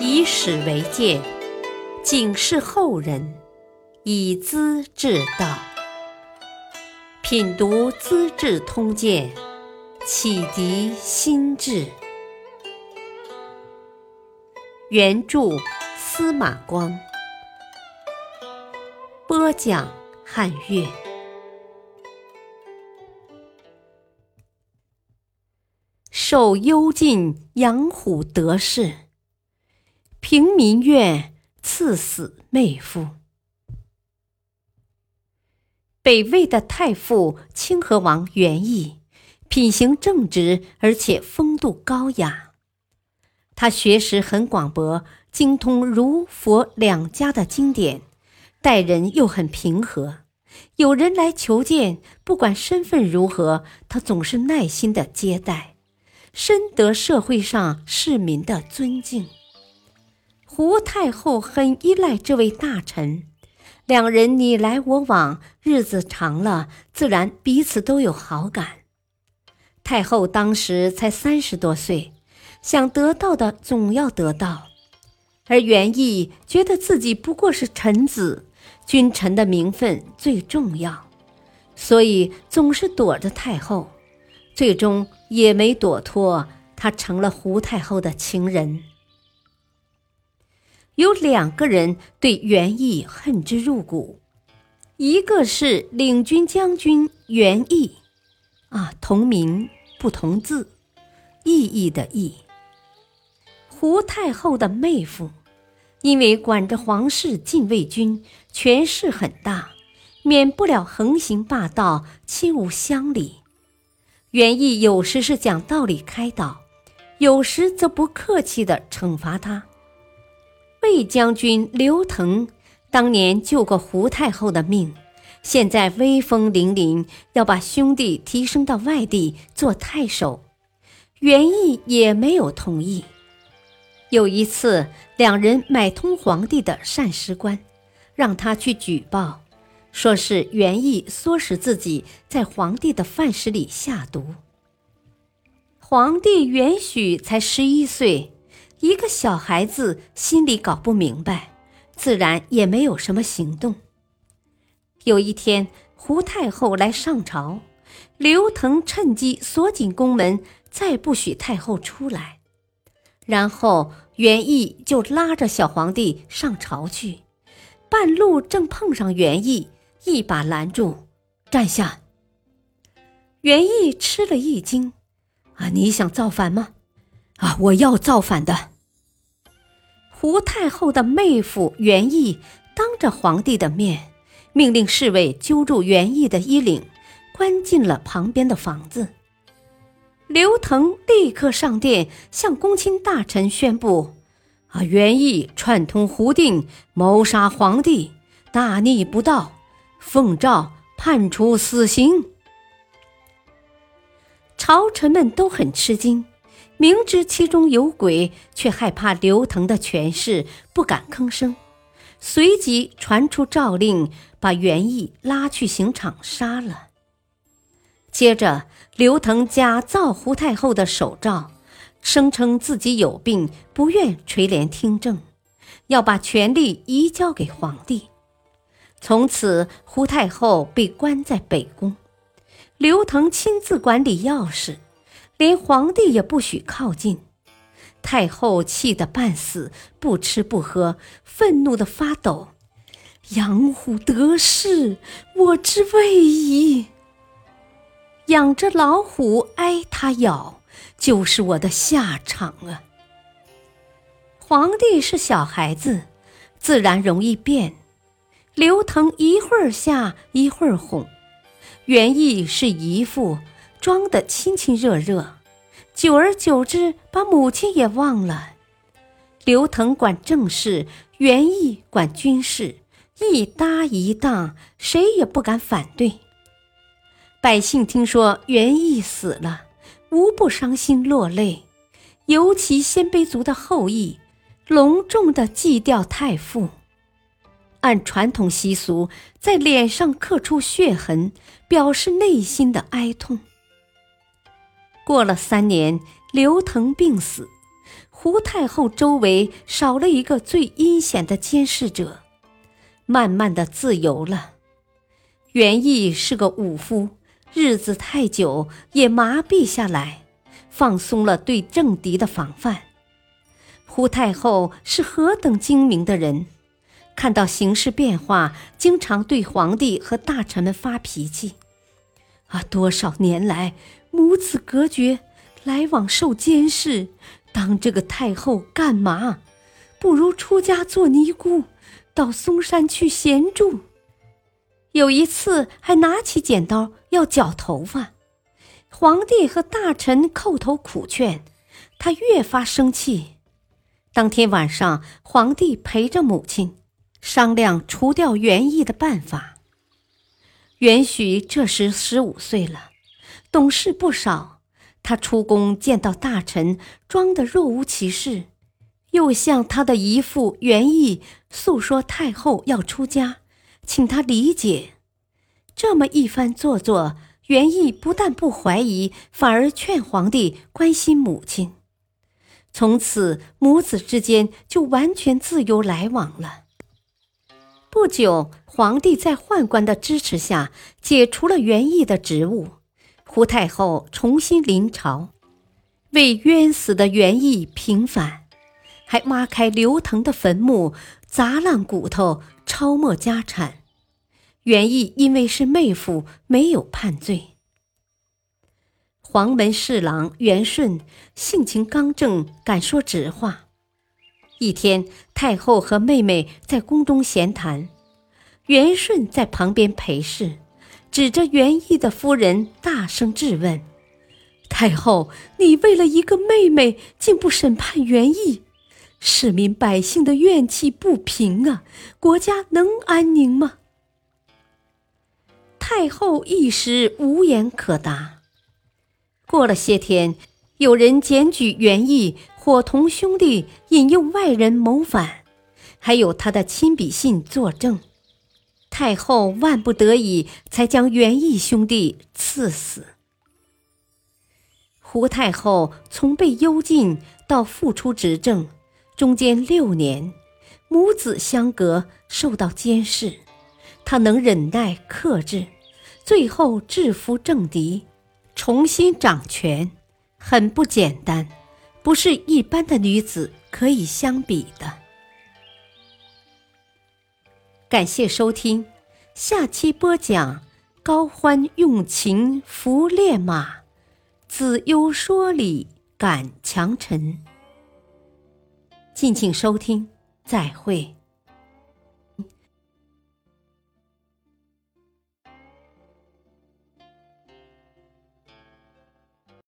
以史为鉴，警示后人，以资治道。品读《资治通鉴》，启迪心智。原著司马光，播讲汉乐。受幽禁养虎得势，平民怨赐死妹夫。北魏的太傅清河王元义，品行正直，而且风度高雅。他学识很广博，精通儒佛两家的经典，待人又很平和。有人来求见，不管身份如何，他总是耐心的接待，深得社会上市民的尊敬。胡太后很依赖这位大臣。两人你来我往，日子长了，自然彼此都有好感。太后当时才三十多岁，想得到的总要得到，而元义觉得自己不过是臣子，君臣的名分最重要，所以总是躲着太后，最终也没躲脱，他成了胡太后的情人。有两个人对袁毅恨之入骨，一个是领军将军袁毅，啊，同名不同字，意义的义。胡太后的妹夫，因为管着皇室禁卫军，权势很大，免不了横行霸道、欺侮乡里。袁毅有时是讲道理开导，有时则不客气地惩罚他。魏将军刘腾当年救过胡太后的命，现在威风凛凛，要把兄弟提升到外地做太守。袁毅也没有同意。有一次，两人买通皇帝的膳食官，让他去举报，说是袁毅唆使自己在皇帝的饭食里下毒。皇帝元许才十一岁。一个小孩子心里搞不明白，自然也没有什么行动。有一天，胡太后来上朝，刘腾趁机锁紧宫门，再不许太后出来。然后元义就拉着小皇帝上朝去，半路正碰上元义，一把拦住：“站下！”元义吃了一惊：“啊，你想造反吗？”啊！我要造反的。胡太后的妹夫袁义当着皇帝的面，命令侍卫揪住袁义的衣领，关进了旁边的房子。刘腾立刻上殿向公卿大臣宣布：“啊，袁毅串通胡定，谋杀皇帝，大逆不道，奉诏判处死刑。”朝臣们都很吃惊。明知其中有鬼，却害怕刘腾的权势，不敢吭声。随即传出诏令，把袁毅拉去刑场杀了。接着，刘腾假造胡太后的手诏，声称自己有病，不愿垂帘听政，要把权力移交给皇帝。从此，胡太后被关在北宫，刘腾亲自管理钥匙。连皇帝也不许靠近，太后气得半死，不吃不喝，愤怒的发抖。养虎得势，我之谓矣。养着老虎挨它咬，就是我的下场啊！皇帝是小孩子，自然容易变。刘腾一会儿吓，一会儿哄，原意是姨父。装得亲亲热热，久而久之，把母亲也忘了。刘腾管政事，袁毅管军事，一搭一档，谁也不敢反对。百姓听说袁毅死了，无不伤心落泪，尤其鲜卑族的后裔，隆重的祭吊太傅。按传统习俗，在脸上刻出血痕，表示内心的哀痛。过了三年，刘腾病死，胡太后周围少了一个最阴险的监视者，慢慢的自由了。袁毅是个武夫，日子太久也麻痹下来，放松了对政敌的防范。胡太后是何等精明的人，看到形势变化，经常对皇帝和大臣们发脾气。啊，多少年来母子隔绝，来往受监视。当这个太后干嘛？不如出家做尼姑，到嵩山去闲住。有一次还拿起剪刀要绞头发，皇帝和大臣叩头苦劝，他越发生气。当天晚上，皇帝陪着母亲商量除掉元义的办法。元许这时十五岁了，懂事不少。他出宫见到大臣，装得若无其事，又向他的姨父袁毅诉说太后要出家，请他理解。这么一番做作，袁毅不但不怀疑，反而劝皇帝关心母亲。从此，母子之间就完全自由来往了。不久，皇帝在宦官的支持下解除了袁毅的职务。胡太后重新临朝，为冤死的元义平反，还挖开刘腾的坟墓，砸烂骨头，抄没家产。元义因为是妹夫，没有判罪。黄门侍郎元顺性情刚正，敢说直话。一天，太后和妹妹在宫中闲谈，元顺在旁边陪侍。指着元义的夫人大声质问：“太后，你为了一个妹妹，竟不审判元义？市民百姓的怨气不平啊，国家能安宁吗？”太后一时无言可答。过了些天，有人检举元义伙同兄弟引诱外人谋反，还有他的亲笔信作证。太后万不得已，才将元义兄弟赐死。胡太后从被幽禁到复出执政，中间六年，母子相隔，受到监视，她能忍耐克制，最后制服政敌，重新掌权，很不简单，不是一般的女子可以相比的。感谢收听，下期播讲高欢用情拂烈马，子优说理感强臣。敬请收听，再会。